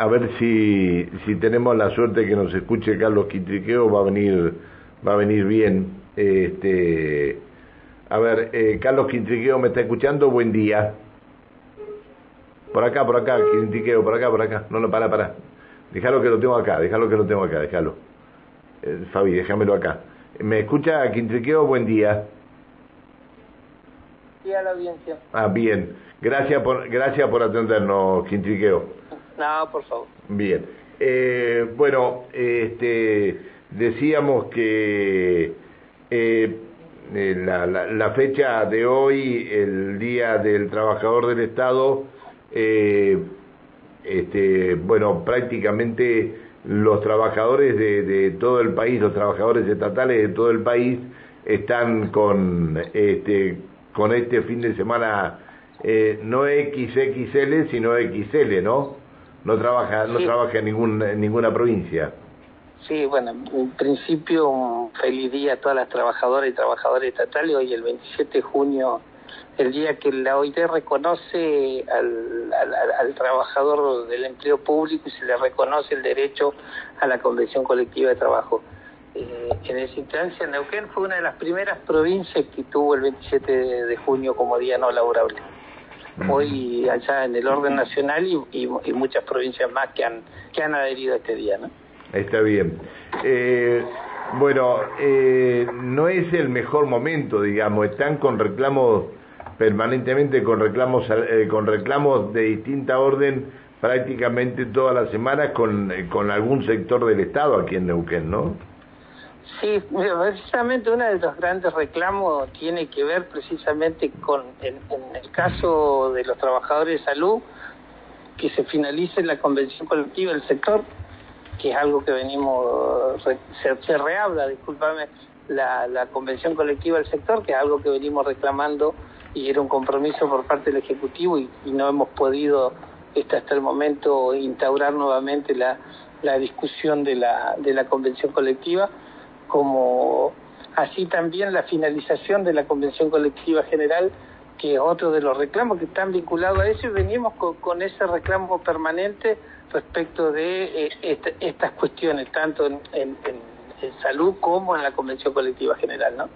a ver si, si tenemos la suerte que nos escuche Carlos Quintriqueo, va a venir, va a venir bien. Este, a ver, eh, Carlos Quintriqueo me está escuchando, buen día. Por acá, por acá, Quintriqueo, por acá, por acá. No, no, para, para. Déjalo que lo tengo acá, déjalo que lo tengo acá, déjalo. Eh, Fabi, déjamelo acá. ¿Me escucha Quintriqueo? Buen día. Sí, a la audiencia. Ah, bien. Gracias por, gracias por atendernos, Quintriqueo. No, por favor. Bien. Eh, bueno, este, decíamos que eh, eh, la, la, fecha de hoy, el Día del Trabajador del Estado, eh, este, bueno, prácticamente los trabajadores de, de, todo el país, los trabajadores estatales de todo el país, están con este, con este fin de semana eh, no XXL, sino XL, ¿no? No trabaja, no trabaja en, ningún, en ninguna provincia. Sí, bueno, en principio un feliz día a todas las trabajadoras y trabajadores estatales. Hoy el 27 de junio, el día que la OIT reconoce al, al, al, trabajador del empleo público y se le reconoce el derecho a la convención colectiva de trabajo. Eh, en esa instancia, Neuquén fue una de las primeras provincias que tuvo el 27 de junio como día no laborable. Hoy allá en el orden nacional y, y, y muchas provincias más que han, que han adherido a este día, ¿no? Está bien. Eh, bueno, eh, no es el mejor momento, digamos, están con reclamos permanentemente con reclamos eh, con reclamos de distinta orden prácticamente todas las semanas con, con algún sector del Estado aquí en Neuquén, ¿no? Sí, precisamente uno de los grandes reclamos tiene que ver precisamente con, el caso de los trabajadores de salud, que se finalice la convención colectiva del sector, que es algo que venimos, se, rehabla, discúlpame, la, convención colectiva del sector, que es algo que venimos reclamando y era un compromiso por parte del Ejecutivo y, y no hemos podido este, hasta el momento instaurar nuevamente la, la discusión de la, de la convención colectiva, como así también la finalización de la convención colectiva general, que es otro de los reclamos que están vinculados a eso y venimos con, con ese reclamo permanente respecto de eh, esta, estas cuestiones, tanto en, en, salud como en la Convención Colectiva General, ¿no?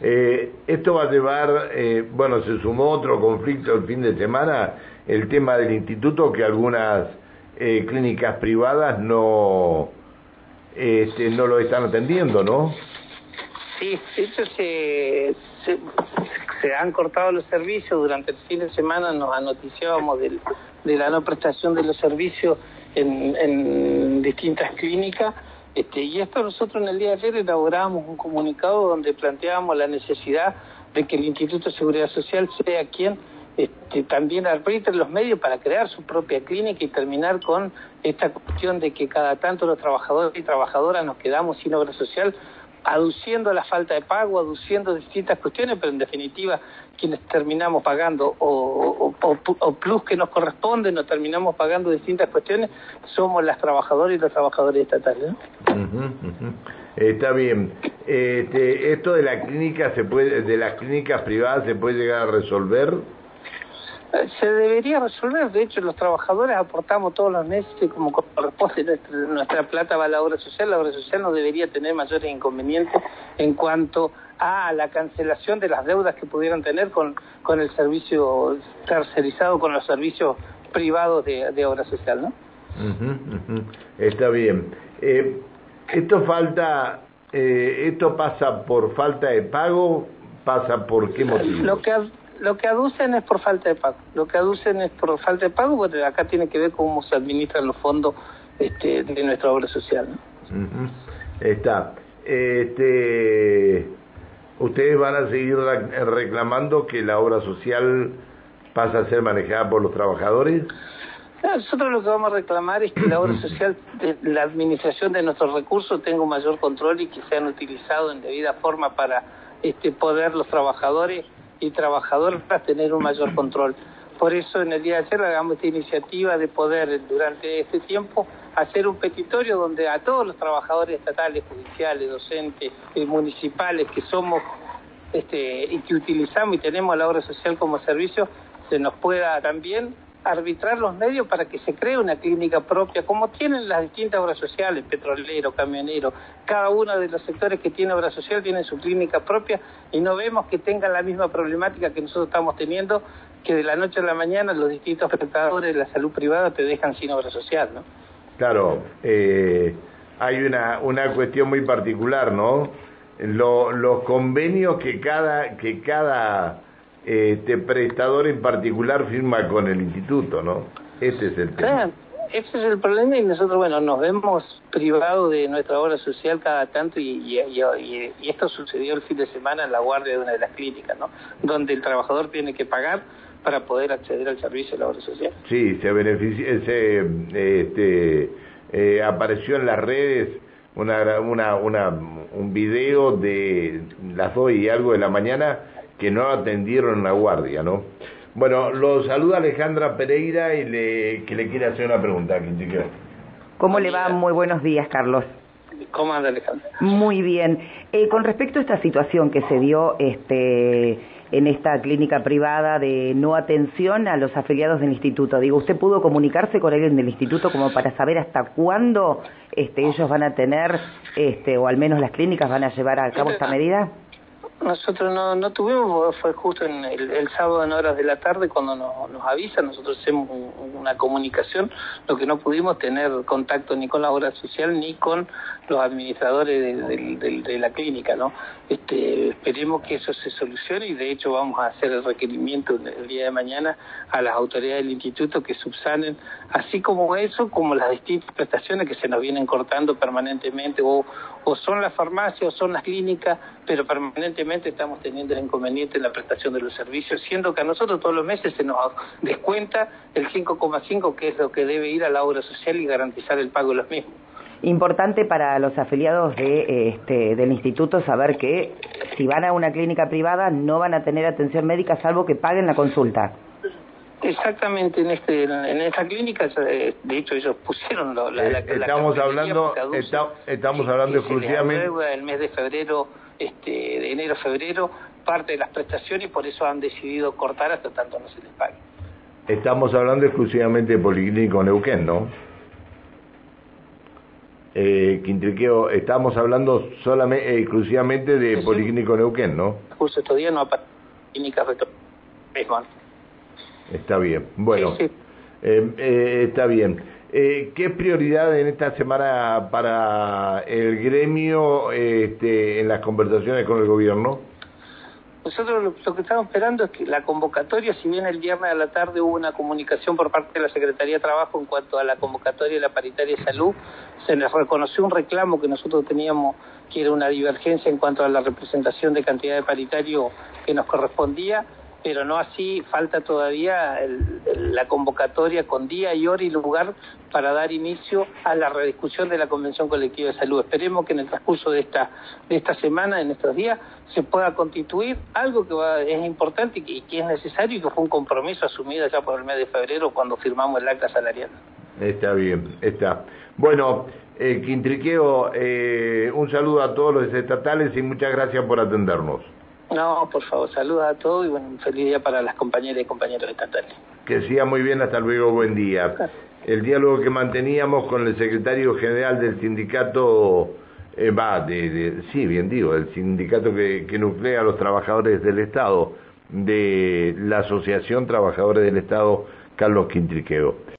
Eh, esto va a llevar, eh, bueno, se sumó otro conflicto el fin de semana, el tema del instituto, que algunas eh, clínicas privadas no, este, no lo están atendiendo, ¿no? Sí, eso se, se, han cortado los servicios durante el fin de semana, nos anoticiábamos del de la no prestación de los servicios en, en distintas clínicas. Este, y esto nosotros en el día de ayer elaborábamos un comunicado donde planteábamos la necesidad de que el Instituto de Seguridad Social sea quien este, también arbitre los medios para crear su propia clínica y terminar con esta cuestión de que cada tanto los trabajadores y trabajadoras nos quedamos sin obra social aduciendo la falta de pago, aduciendo distintas cuestiones, pero en definitiva quienes terminamos pagando o, o, o, plus que nos corresponde, nos terminamos pagando distintas cuestiones, somos las trabajadoras y los trabajadores estatales. ¿no? Está bien. Este, esto de la clínica se puede, de las clínicas privadas se puede llegar a resolver. Se debería resolver, de hecho los trabajadores aportamos todos los meses como corresponde nuestra, nuestra plata va a la obra social, la obra social no debería tener mayores inconvenientes en cuanto a la cancelación de las deudas que pudieran tener con, con el servicio tercerizado, con los servicios privados de, de obra social, ¿no? Uh -huh, uh -huh. Está bien. Eh, esto falta, eh, esto pasa por falta de pago, pasa por qué motivo. Lo que lo que aducen es por falta de pago. Lo que aducen es por falta de pago, bueno, acá tiene que ver cómo se administran los fondos este, de nuestra obra social. ¿no? Uh -huh. Está. Este, ¿Ustedes van a seguir reclamando que la obra social pasa a ser manejada por los trabajadores? Nosotros lo que vamos a reclamar es que la obra social, la administración de nuestros recursos tenga un mayor control y que sean utilizados en debida forma para este, poder los trabajadores y trabajadoras tener un mayor control. Por eso en el día de ayer hagamos esta iniciativa de poder durante este tiempo hacer un petitorio donde a todos los trabajadores estatales, judiciales, docentes y municipales que somos este, y que utilizamos y tenemos la obra social como servicio, se nos pueda también arbitrar los medios para que se cree una clínica propia, como tienen las distintas obras sociales, petrolero, camionero, cada uno de los sectores que tiene obra social tiene su clínica propia y no vemos que tengan la misma problemática que nosotros estamos teniendo, que de la noche a la mañana los distintos prestadores de la salud privada te dejan sin obra social, ¿no? Claro, eh, hay una, una cuestión muy particular, ¿no? los convenios que cada, que cada este prestador en particular firma con el instituto, ¿no? Ese es el tema. ese es el problema y nosotros, bueno, nos vemos privados de nuestra obra social cada tanto y, y, y, y, esto sucedió el fin de semana en la guardia de una de las clínicas, ¿no? Donde el trabajador tiene que pagar para poder acceder al servicio de la obra social. Sí, se beneficia, se, este, eh, apareció en las redes una, una, una, un video de las dos y algo de la mañana que no atendieron la guardia, ¿no? Bueno, lo saluda Alejandra Pereira y le, que le quiere hacer una pregunta. ¿Cómo le va? Muy buenos días, Carlos. ¿Cómo anda Alejandra? Muy bien. Eh, con respecto a esta situación que se dio este, en esta clínica privada de no atención a los afiliados del instituto, digo, ¿usted pudo comunicarse con alguien del instituto como para saber hasta cuándo este, ellos van a tener, este, o al menos las clínicas van a llevar a cabo esta medida? Nosotros no, no tuvimos, fue justo en el, sábado en horas de la tarde cuando nos, nos avisan, nosotros hacemos una comunicación, lo que no pudimos tener contacto ni con la obra social ni con los administradores de, la clínica, ¿no? Este, esperemos que eso se solucione y de hecho vamos a hacer el requerimiento el día de mañana a las autoridades del instituto que subsanen, así como eso, como las distintas prestaciones que se nos vienen cortando permanentemente, o, o son las farmacias o son las clínicas, pero permanentemente estamos teniendo el inconveniente en la prestación de los servicios, siendo que a nosotros todos los meses se nos descuenta el 5,5 que es lo que debe ir a la obra social y garantizar el pago de los mismos. Importante para los afiliados de, este, del instituto saber que si van a una clínica privada no van a tener atención médica salvo que paguen la consulta. Exactamente, en este en esta clínica, de hecho ellos pusieron la, la, estamos hablando estamos hablando exclusivamente el mes de febrero, este, de enero febrero parte de las prestaciones y por eso han decidido cortar hasta tanto no se les pague. Estamos hablando exclusivamente de Policlínico Neuquén, ¿no? eh, Quintriqueo, estamos hablando solamente, eh, exclusivamente de Policlínico Neuquén, ¿no? Justo estos días no ha clínica Está bien, bueno, eh, eh, está bien. Eh, ¿Qué prioridad en esta semana para el gremio este, en las conversaciones con el gobierno? Nosotros lo, que estamos esperando es que la convocatoria, si bien el viernes a la tarde hubo una comunicación por parte de la Secretaría de Trabajo en cuanto a la convocatoria de la paritaria de salud, se les reconoció un reclamo que nosotros teníamos, que era una divergencia en cuanto a la representación de cantidad de paritario que nos correspondía, pero no así falta todavía la convocatoria con día y hora y lugar para dar inicio a la rediscusión de la Convención Colectiva de Salud. Esperemos que en el transcurso de esta, de esta semana, en estos días, se pueda constituir algo que es importante y que, es necesario y que fue un compromiso asumido ya por el mes de febrero cuando firmamos el acta salarial. Está bien, está. Bueno, eh, Quintriqueo, eh, un saludo a todos los estatales y muchas gracias por atendernos. No, por favor, saludos a todos y bueno, un feliz día para las compañeras y compañeros estatales. Que siga muy bien, hasta luego, buen día. El diálogo que manteníamos con el secretario general del sindicato, eh, va, de, sí, bien digo, el sindicato que, que nuclea a los trabajadores del Estado, de la Asociación Trabajadores del Estado, Carlos Quintriqueo.